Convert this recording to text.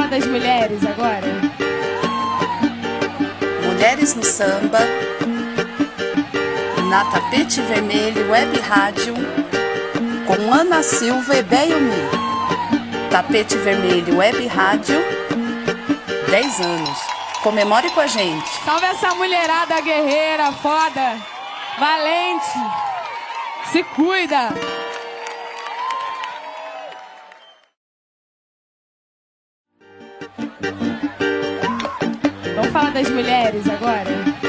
falar das mulheres agora? Mulheres no Samba, na Tapete Vermelho Web Rádio, com Ana Silva e Beyumi. Tapete Vermelho Web Rádio, 10 anos. Comemore com a gente. Salve essa mulherada guerreira, foda, valente. Se cuida. Falar das mulheres agora?